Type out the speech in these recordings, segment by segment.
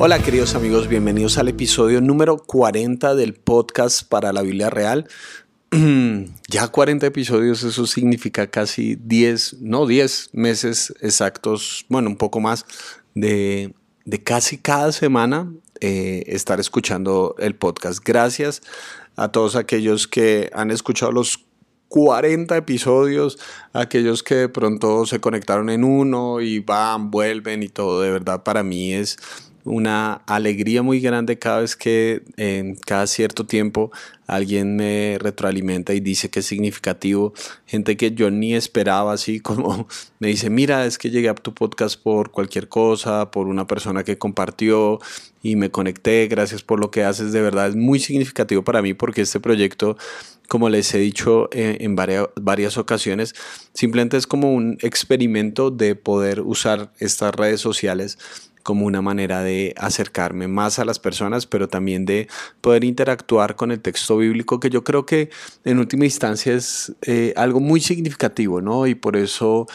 Hola queridos amigos, bienvenidos al episodio número 40 del podcast para la Biblia Real. ya 40 episodios, eso significa casi 10, no 10 meses exactos, bueno, un poco más de, casi cada semana eh, estar escuchando el podcast. Gracias a todos aquellos que han escuchado los 40 episodios, aquellos que de pronto se conectaron en uno y van, vuelven y todo, de verdad para mí es una alegría muy grande cada vez que en cada cierto tiempo alguien me retroalimenta y dice que es significativo. Gente que yo ni esperaba, así como me dice, mira, es que llegué a tu podcast por cualquier cosa, por una persona que compartió y me conecté, gracias por lo que haces, de verdad es muy significativo para mí porque este proyecto como les he dicho en, en varias, varias, ocasiones, simplemente es como un experimento de poder usar estas redes sociales como una manera de acercarme más a las personas, pero también de poder interactuar con el texto bíblico, que yo creo que en última instancia es eh, algo muy significativo, ¿no? Y por eso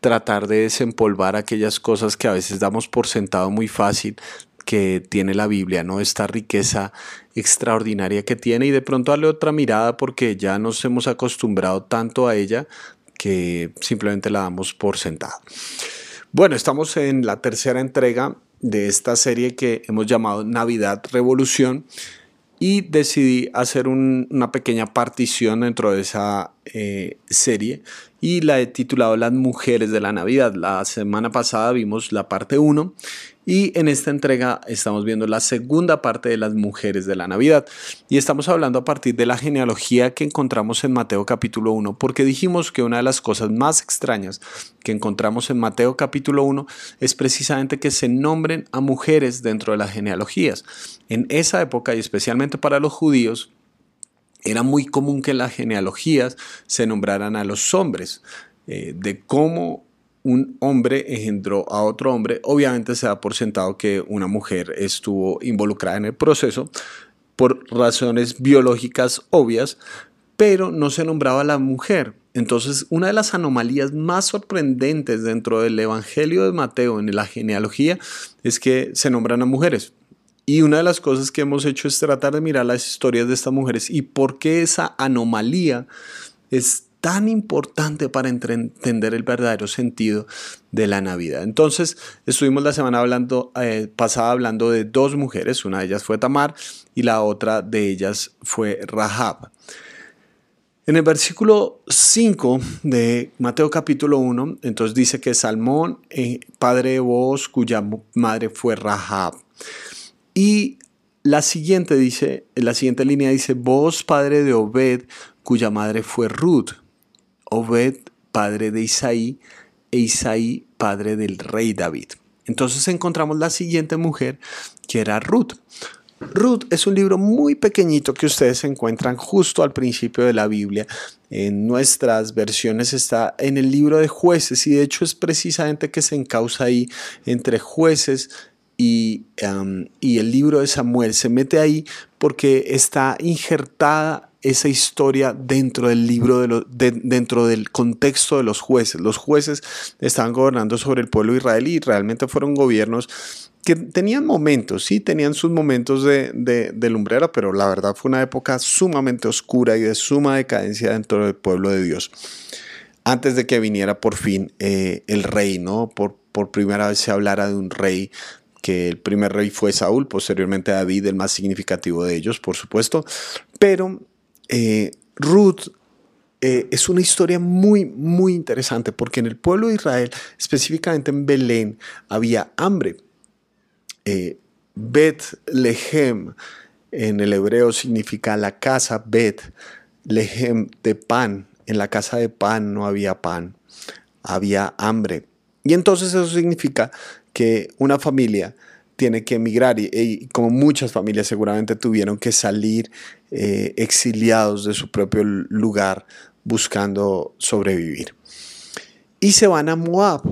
tratar de desempolvar aquellas cosas que a veces damos por sentado muy fácil que tiene la Biblia, ¿no? Esta riqueza extraordinaria que tiene y de pronto darle otra mirada porque ya nos hemos acostumbrado tanto a ella que simplemente la damos por sentado. Bueno, estamos en la tercera entrega de esta serie que hemos llamado Navidad Revolución y decidí hacer una pequeña partición dentro de esa eh, serie y la he titulado Las mujeres de la Navidad. La semana pasada vimos la parte 1 y en esta entrega estamos viendo la segunda parte de las mujeres de la Navidad. Y estamos hablando a partir de la genealogía que encontramos en Mateo capítulo 1, porque dijimos que una de las cosas más extrañas que encontramos en Mateo capítulo 1 es precisamente que se nombren a mujeres dentro de las genealogías. En esa época, y especialmente para los judíos, era muy común que en las genealogías se nombraran a los hombres, eh, de cómo un hombre engendró a otro hombre, obviamente se da por sentado que una mujer estuvo involucrada en el proceso por razones biológicas obvias, pero no se nombraba a la mujer. Entonces, una de las anomalías más sorprendentes dentro del Evangelio de Mateo en la genealogía es que se nombran a mujeres. Y una de las cosas que hemos hecho es tratar de mirar las historias de estas mujeres y por qué esa anomalía es tan importante para entender el verdadero sentido de la Navidad. Entonces, estuvimos la semana eh, pasada hablando de dos mujeres, una de ellas fue Tamar y la otra de ellas fue Rahab. En el versículo 5 de Mateo capítulo 1, entonces dice que Salmón, eh, padre de vos, cuya madre fue Rahab. Y la siguiente dice, la siguiente línea dice, vos, padre de Obed, cuya madre fue Ruth. Obed, padre de Isaí, e Isaí, padre del rey David. Entonces encontramos la siguiente mujer, que era Ruth. Ruth es un libro muy pequeñito que ustedes encuentran justo al principio de la Biblia. En nuestras versiones está en el libro de jueces y de hecho es precisamente que se encausa ahí entre jueces y, y el libro de Samuel. Se mete ahí porque está injertada esa historia dentro del libro, de dentro del contexto de los jueces. Los jueces estaban gobernando sobre el pueblo israelí y realmente fueron gobiernos que tenían momentos, sí, tenían sus momentos de, de, lumbrera, pero la verdad fue una época sumamente oscura y de suma decadencia dentro del pueblo de Dios. Antes de que viniera por fin eh, el rey, ¿no? Por, por primera vez se hablara de un rey que el primer rey fue Saúl, posteriormente David, el más significativo de ellos, por supuesto, pero eh, Ruth eh, es una historia muy, muy interesante porque en el pueblo de Israel, específicamente en Belén, había hambre. Eh, Bet Lehem en el hebreo significa la casa Bet Lehem de pan. En la casa de pan no había pan, había hambre. Y entonces eso significa que una familia tiene que emigrar y, como muchas familias seguramente tuvieron que salir eh, exiliados de su propio lugar buscando sobrevivir. Y se van a Moab.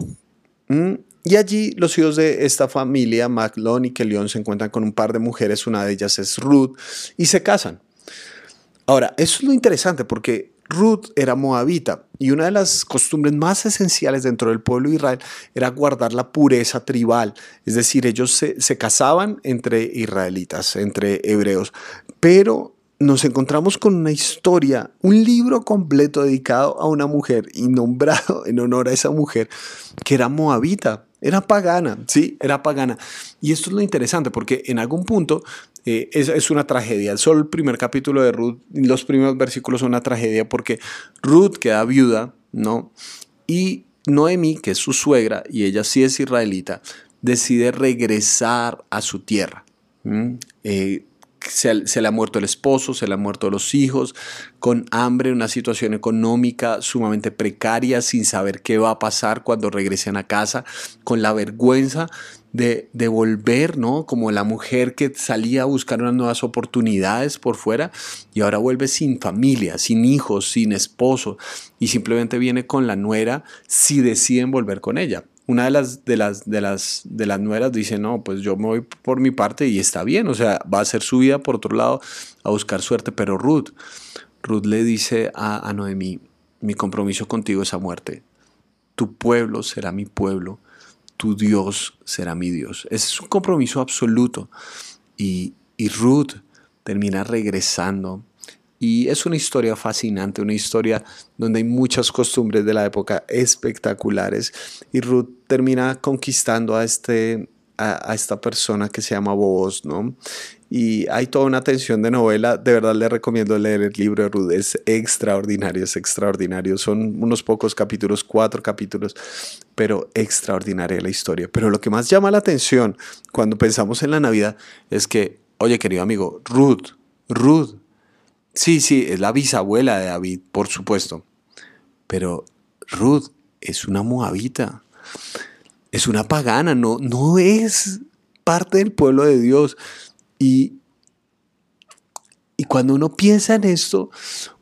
Y allí los hijos de esta familia, Maclón y Kelión, se encuentran con un par de mujeres, una de ellas es Ruth, y se casan. Ahora, eso es lo interesante porque Ruth era moabita y una de las costumbres más esenciales dentro del pueblo de Israel era guardar la pureza tribal, es decir, ellos se, se casaban entre israelitas, entre hebreos, pero nos encontramos con una historia, un libro completo dedicado a una mujer y nombrado en honor a esa mujer que era moabita, era pagana, sí, era pagana. Y esto es lo interesante porque en algún punto eh, es, una tragedia. Solo el primer capítulo de Ruth, los primeros versículos son una tragedia porque Ruth queda viuda, ¿no? Y Noemi, que es su suegra, y ella sí es israelita, decide regresar a su tierra se, le ha muerto el esposo, se le han muerto los hijos, con hambre, una situación económica sumamente precaria, sin saber qué va a pasar cuando regresen a casa, con la vergüenza de, volver, ¿no? Como la mujer que salía a buscar unas nuevas oportunidades por fuera y ahora vuelve sin familia, sin hijos, sin esposo y simplemente viene con la nuera si deciden volver con ella. Una de las, de las, de las, de las nueras dice, no, pues yo me voy por mi parte y está bien, o sea, va a hacer su vida por otro lado a buscar suerte, pero Ruth, Ruth le dice a, a Noemí, mi compromiso contigo es a muerte, tu pueblo será mi pueblo, tu Dios será mi Dios. Ese es un compromiso absoluto. Y, y Ruth termina regresando y es una historia fascinante, una historia donde hay muchas costumbres de la época espectaculares. Y Ruth termina conquistando a, este, a, esta persona que se llama Boaz, ¿no? Y hay toda una tensión de novela. De verdad le recomiendo leer el libro de Ruth. Es extraordinario, es extraordinario. Son unos pocos capítulos, cuatro capítulos, pero extraordinaria la historia. Pero lo que más llama la atención cuando pensamos en la Navidad es que, oye, querido amigo, Ruth, Ruth Sí, sí, es la bisabuela de David, por supuesto. Pero Ruth es una moabita. Es una pagana, no, no es parte del pueblo de Dios. Y, y cuando uno piensa en esto,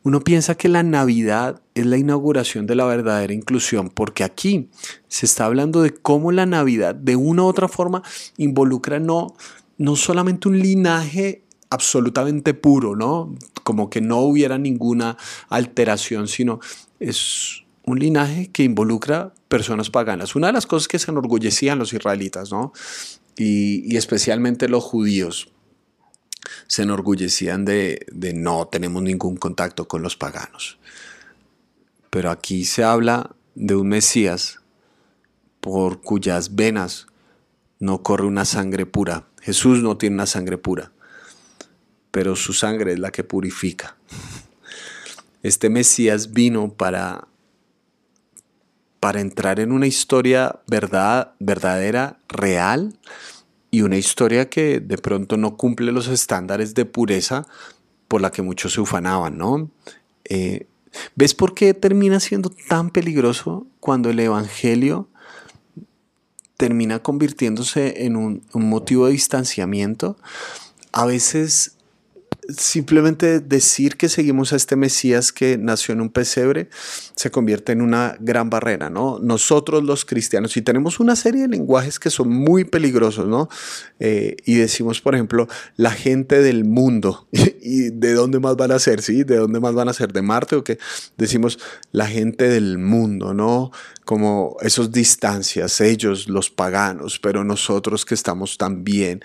uno piensa que la Navidad es la inauguración de la verdadera inclusión, porque aquí se está hablando de cómo la Navidad de una u otra forma involucra no, no solamente un linaje absolutamente puro, ¿no? Como que no hubiera ninguna alteración, sino es un linaje que involucra personas paganas. Una de las cosas que se enorgullecían los israelitas, ¿no? Y, especialmente los judíos, se enorgullecían de, de no tenemos ningún contacto con los paganos. Pero aquí se habla de un Mesías por cuyas venas no corre una sangre pura. Jesús no tiene una sangre pura pero su sangre es la que purifica. Este Mesías vino para, para entrar en una historia verdad, verdadera, real, y una historia que de pronto no cumple los estándares de pureza por la que muchos se ufanaban, ¿no? Eh, ¿Ves por qué termina siendo tan peligroso cuando el Evangelio termina convirtiéndose en un, un motivo de distanciamiento? A veces simplemente decir que seguimos a este Mesías que nació en un pesebre se convierte en una gran barrera, ¿no? Nosotros los cristianos, y tenemos una serie de lenguajes que son muy peligrosos, ¿no? Eh, y decimos, por ejemplo, la gente del mundo, ¿y de dónde más van a ser? ¿Sí? ¿De dónde más van a ser? ¿De Marte o qué? Decimos la gente del mundo, ¿no? Como esos distancias, ellos, los paganos, pero nosotros que estamos también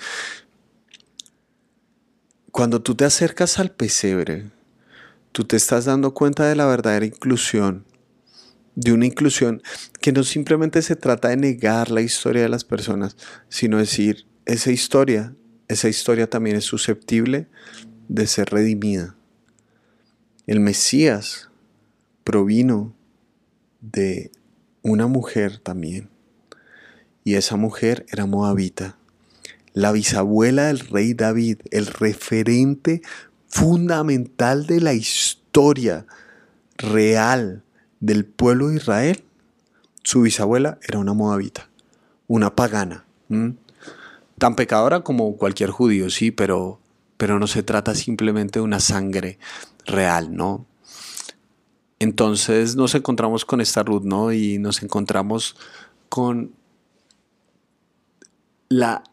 cuando tú te acercas al pesebre, tú te estás dando cuenta de la verdadera inclusión, de una inclusión que no simplemente se trata de negar la historia de las personas, sino decir, esa historia, esa historia también es susceptible de ser redimida. El Mesías provino de una mujer también, y esa mujer era moabita la bisabuela del rey David, el referente fundamental de la historia real del pueblo de Israel, su bisabuela era una moabita, una pagana, tan pecadora como cualquier judío, sí, pero, pero no se trata simplemente de una sangre real, ¿no? Entonces nos encontramos con esta Ruth, ¿no? Y nos encontramos con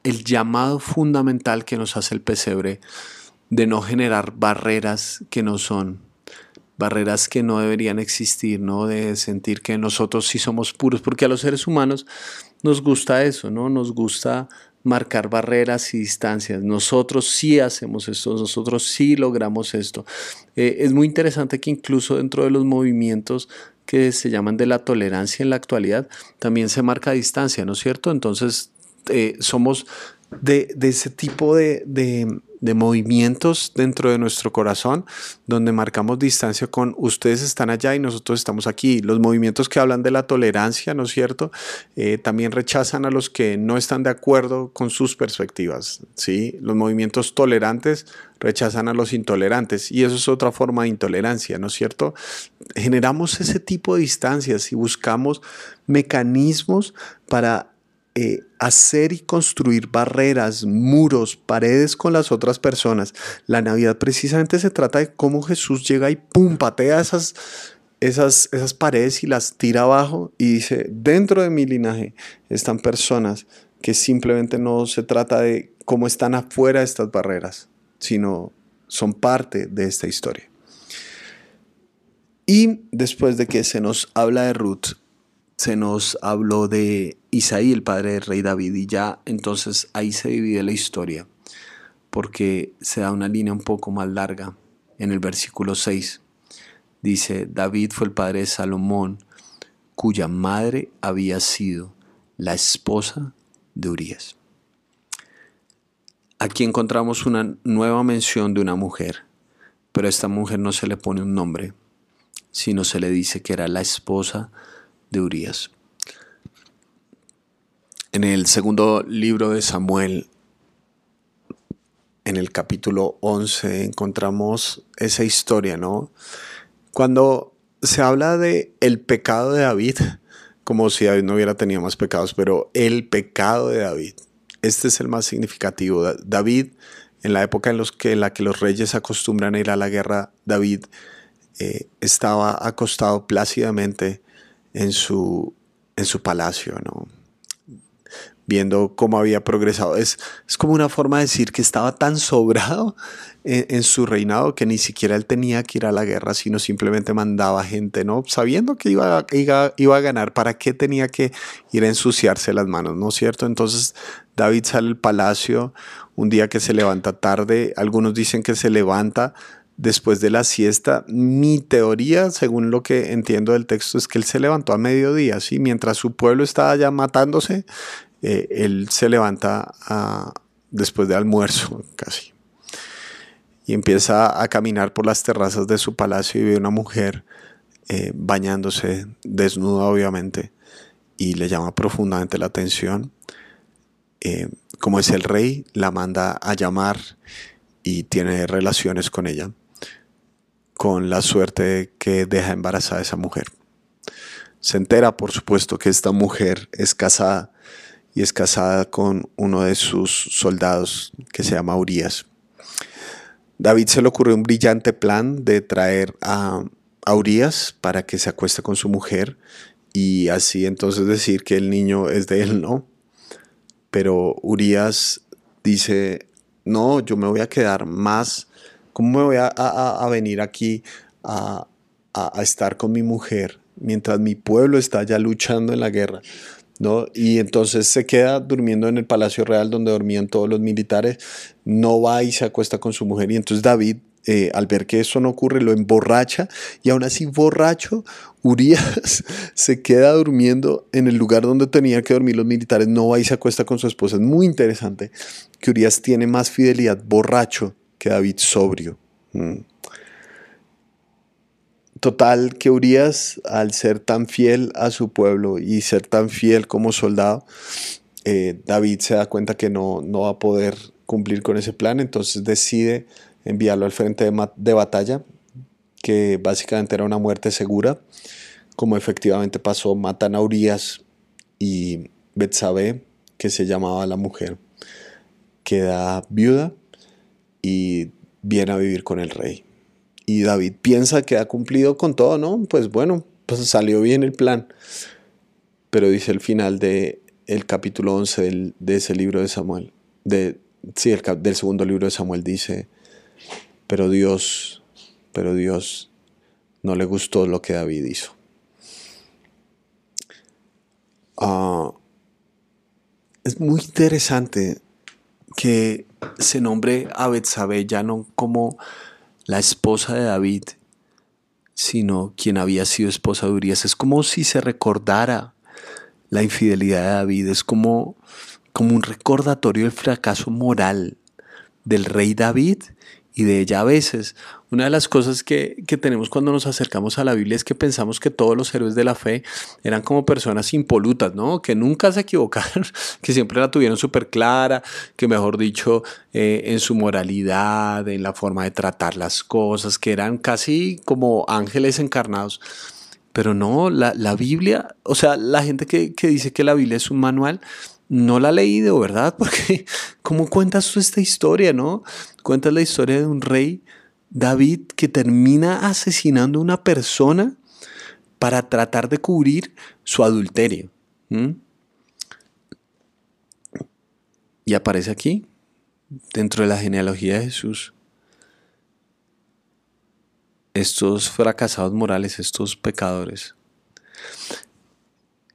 el llamado fundamental que nos hace el pesebre de no generar barreras que no son, barreras que no deberían existir, ¿no? De sentir que nosotros sí somos puros, porque a los seres humanos nos gusta eso, ¿no? Nos gusta marcar barreras y distancias. Nosotros sí hacemos esto, nosotros sí logramos esto. Eh, es muy interesante que incluso dentro de los movimientos que se llaman de la tolerancia en la actualidad, también se marca distancia, ¿no es cierto? Entonces, eh, somos de, ese tipo de, movimientos dentro de nuestro corazón, donde marcamos distancia con ustedes están allá y nosotros estamos aquí. Los movimientos que hablan de la tolerancia, ¿no es cierto? Eh, también rechazan a los que no están de acuerdo con sus perspectivas, ¿sí? Los movimientos tolerantes rechazan a los intolerantes y eso es otra forma de intolerancia, ¿no es cierto? Generamos ese tipo de distancias y buscamos mecanismos para eh, hacer y construir barreras, muros, paredes con las otras personas. La Navidad precisamente se trata de cómo Jesús llega y pum, patea esas, esas, esas paredes y las tira abajo y dice, dentro de mi linaje están personas que simplemente no se trata de cómo están afuera de estas barreras, sino son parte de esta historia. Y después de que se nos habla de Ruth, se nos habló de Isaí, el padre del rey David, y ya entonces ahí se divide la historia, porque se da una línea un poco más larga en el versículo 6. Dice, David fue el padre de Salomón, cuya madre había sido la esposa de Urias. Aquí encontramos una nueva mención de una mujer, pero a esta mujer no se le pone un nombre, sino se le dice que era la esposa de Urias. En el segundo libro de Samuel, en el capítulo 11, encontramos esa historia, ¿no? Cuando se habla de el pecado de David, como si David no hubiera tenido más pecados, pero el pecado de David, este es el más significativo. David, en la época en, la que los reyes acostumbran a ir a la guerra, David eh, estaba acostado plácidamente en su, en su palacio, ¿no? viendo cómo había progresado. Es, es como una forma de decir que estaba tan sobrado en, su reinado que ni siquiera él tenía que ir a la guerra, sino simplemente mandaba gente, ¿no? Sabiendo que iba, iba, iba a ganar, ¿para qué tenía que ir a ensuciarse las manos, ¿no es cierto? Entonces David sale al palacio un día que se levanta tarde, algunos dicen que se levanta después de la siesta. Mi teoría, según lo que entiendo del texto, es que él se levantó a mediodía, ¿sí? mientras su pueblo estaba ya matándose, eh, él se levanta después de almuerzo casi y empieza a caminar por las terrazas de su palacio y ve una mujer eh, bañándose, desnuda obviamente, y le llama profundamente la atención. Eh, como es el rey, la manda a llamar y tiene relaciones con ella con la suerte que deja embarazada esa mujer. Se entera, por supuesto, que esta mujer es casada y es casada con uno de sus soldados que se llama Urias. David se le ocurrió un brillante plan de traer a Urias para que se acueste con su mujer y así entonces decir que el niño es de él, ¿no? Pero Urias dice, no, yo me voy a quedar más ¿Cómo me voy a, venir aquí a, estar con mi mujer mientras mi pueblo está ya luchando en la guerra? ¿no? Y entonces se queda durmiendo en el Palacio Real donde dormían todos los militares, no va y se acuesta con su mujer. Y entonces David, eh, al ver que eso no ocurre, lo emborracha y aún así borracho, Urias se queda durmiendo en el lugar donde tenía que dormir los militares, no va y se acuesta con su esposa. Es muy interesante que Urias tiene más fidelidad borracho que David sobrio. Mm. Total que Urias, al ser tan fiel a su pueblo y ser tan fiel como soldado, eh, David se da cuenta que no, no va a poder cumplir con ese plan, entonces decide enviarlo al frente de, de batalla, que básicamente era una muerte segura, como efectivamente pasó, matan a Urias y Betsabé, que se llamaba la mujer, queda viuda y viene a vivir con el rey. Y David piensa que ha cumplido con todo, ¿no? Pues bueno, pues salió bien el plan. Pero dice el final de el capítulo 11 de ese libro de Samuel, de, sí, el, del segundo libro de Samuel dice, pero Dios, pero Dios no le gustó lo que David hizo. Ah, es muy interesante que se nombre a Betsabé ya no como la esposa de David, sino quien había sido esposa de Urias. Es como si se recordara la infidelidad de David, es como, como un recordatorio del fracaso moral del rey David y de ella a veces. Una de las cosas que, tenemos cuando nos acercamos a la Biblia es que pensamos que todos los héroes de la fe eran como personas impolutas, ¿no? Que nunca se equivocaron, que siempre la tuvieron súper clara, que mejor dicho, eh, en su moralidad, en la forma de tratar las cosas, que eran casi como ángeles encarnados. Pero no, la, Biblia, o sea, la gente que, que dice que la Biblia es un manual, no la ha leído, ¿verdad? Porque ¿cómo cuentas tú esta historia, no? Cuentas la historia de un rey, David, que termina asesinando a una persona para tratar de cubrir su adulterio. Y aparece aquí, dentro de la genealogía de Jesús, estos fracasados morales, estos pecadores.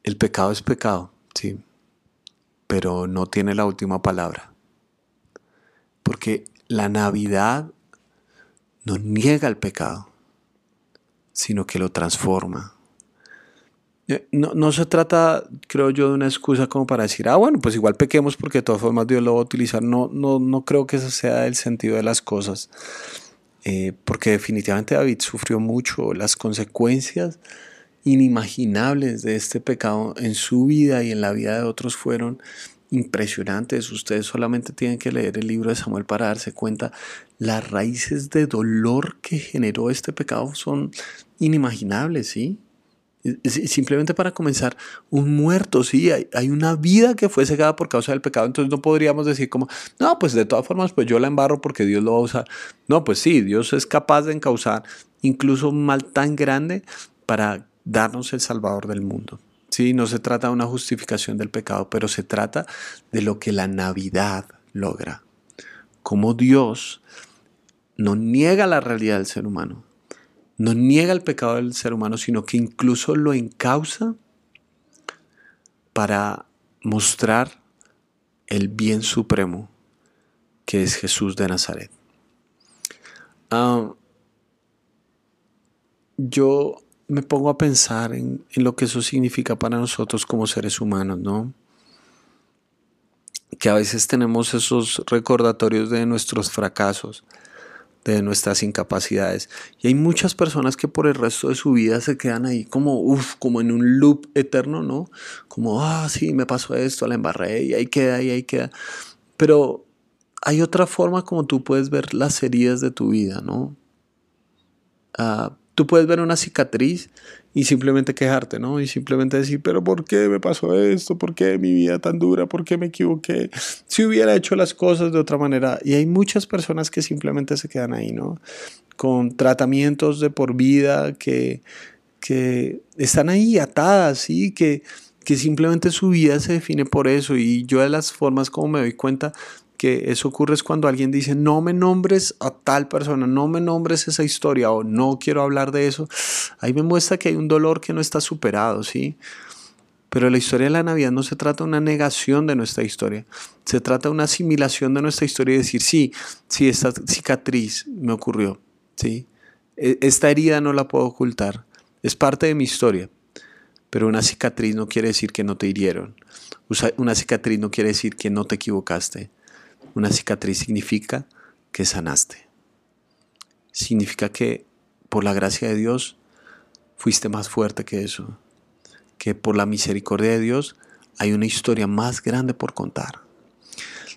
El pecado es pecado, sí pero no tiene la última palabra. Porque la Navidad no niega el pecado, sino que lo transforma. Eh, no, se trata, creo yo, de una excusa como para decir, ah, bueno, pues igual pequemos porque de todas formas Dios lo va a utilizar. No, no, no creo que ese sea el sentido de las cosas. Eh, porque definitivamente David sufrió mucho las consecuencias inimaginables de este pecado en su vida y en la vida de otros fueron impresionantes. Ustedes solamente tienen que leer el libro de Samuel para darse cuenta. Las raíces de dolor que generó este pecado son inimaginables, ¿sí? Simplemente para comenzar, un muerto, sí, hay, una vida que fue cegada por causa del pecado, entonces no podríamos decir como, no, pues de todas formas, pues yo la embarro porque Dios lo va a usar. No, pues sí, Dios es capaz de encauzar incluso un mal tan grande para darnos el Salvador del mundo. Sí, no se trata de una justificación del pecado, pero se trata de lo que la Navidad logra. Como Dios no niega la realidad del ser humano, no niega el pecado del ser humano, sino que incluso lo encausa para mostrar el bien supremo que es Jesús de Nazaret. Ah, yo me pongo a pensar en, lo que eso significa para nosotros como seres humanos, ¿no? Que a veces tenemos esos recordatorios de nuestros fracasos, de nuestras incapacidades. Y hay muchas personas que por el resto de su vida se quedan ahí como, uff, como en un loop eterno, ¿no? Como, ah, sí, me pasó esto, la embarré y ahí queda, y ahí queda. Pero hay otra forma como tú puedes ver las heridas de tu vida, ¿no? Ah, Tú puedes ver una cicatriz y simplemente quejarte, ¿no? Y simplemente decir, pero ¿por qué me pasó esto? ¿Por qué mi vida tan dura? ¿Por qué me equivoqué? Si hubiera hecho las cosas de otra manera. Y hay muchas personas que simplemente se quedan ahí, ¿no? Con tratamientos de por vida que, que están ahí atadas, ¿sí? Que, que simplemente su vida se define por eso. Y yo de las formas como me doy cuenta que eso ocurre es cuando alguien dice, no me nombres a tal persona, no me nombres esa historia o no quiero hablar de eso. Ahí me muestra que hay un dolor que no está superado, ¿sí? Pero la historia de la Navidad no se trata de una negación de nuestra historia, se trata de una asimilación de nuestra historia y decir, sí, sí, esta cicatriz me ocurrió, ¿sí? E, esta herida no la puedo ocultar, es parte de mi historia, pero una cicatriz no quiere decir que no te hirieron, una cicatriz no quiere decir que no te equivocaste. Una cicatriz significa que sanaste. Significa que por la gracia de Dios fuiste más fuerte que eso. Que por la misericordia de Dios hay una historia más grande por contar.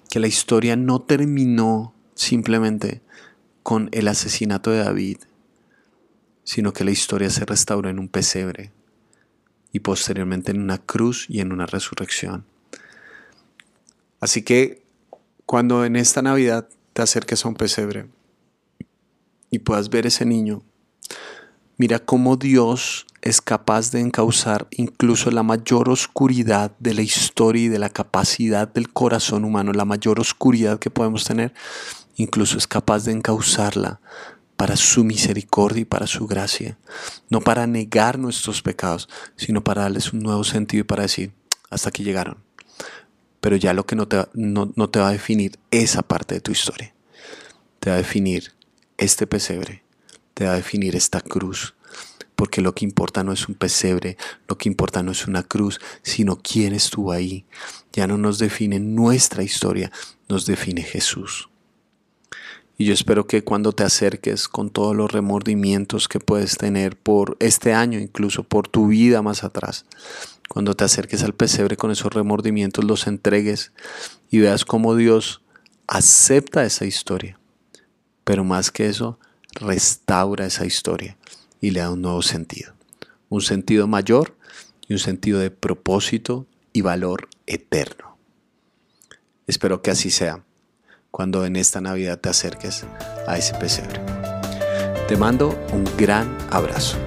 Que la historia no terminó simplemente con el asesinato de David, sino que la historia se restauró en un pesebre y posteriormente en una cruz y en una resurrección. Así que cuando en esta Navidad te acerques a un pesebre y puedas ver ese niño, mira cómo Dios es capaz de encauzar incluso la mayor oscuridad de la historia y de la capacidad del corazón humano, la mayor oscuridad que podemos tener, incluso es capaz de encauzarla para su misericordia y para su gracia. No para negar nuestros pecados, sino para darles un nuevo sentido y para decir, hasta aquí llegaron. Pero ya lo que no te, no, no te va a definir esa parte de tu historia. Te va a definir este pesebre, te va a definir esta cruz, porque lo que importa no es un pesebre, lo que importa no es una cruz, sino quién estuvo ahí. Ya no nos define nuestra historia, nos define Jesús. Y yo espero que cuando te acerques con todos los remordimientos que puedes tener por este año, incluso por tu vida más atrás, cuando te acerques al pesebre con esos remordimientos, los entregues y veas cómo Dios acepta esa historia. Pero más que eso, restaura esa historia y le da un nuevo sentido. Un sentido mayor y un sentido de propósito y valor eterno. Espero que así sea cuando en esta Navidad te acerques a ese pesebre. Te mando un gran abrazo.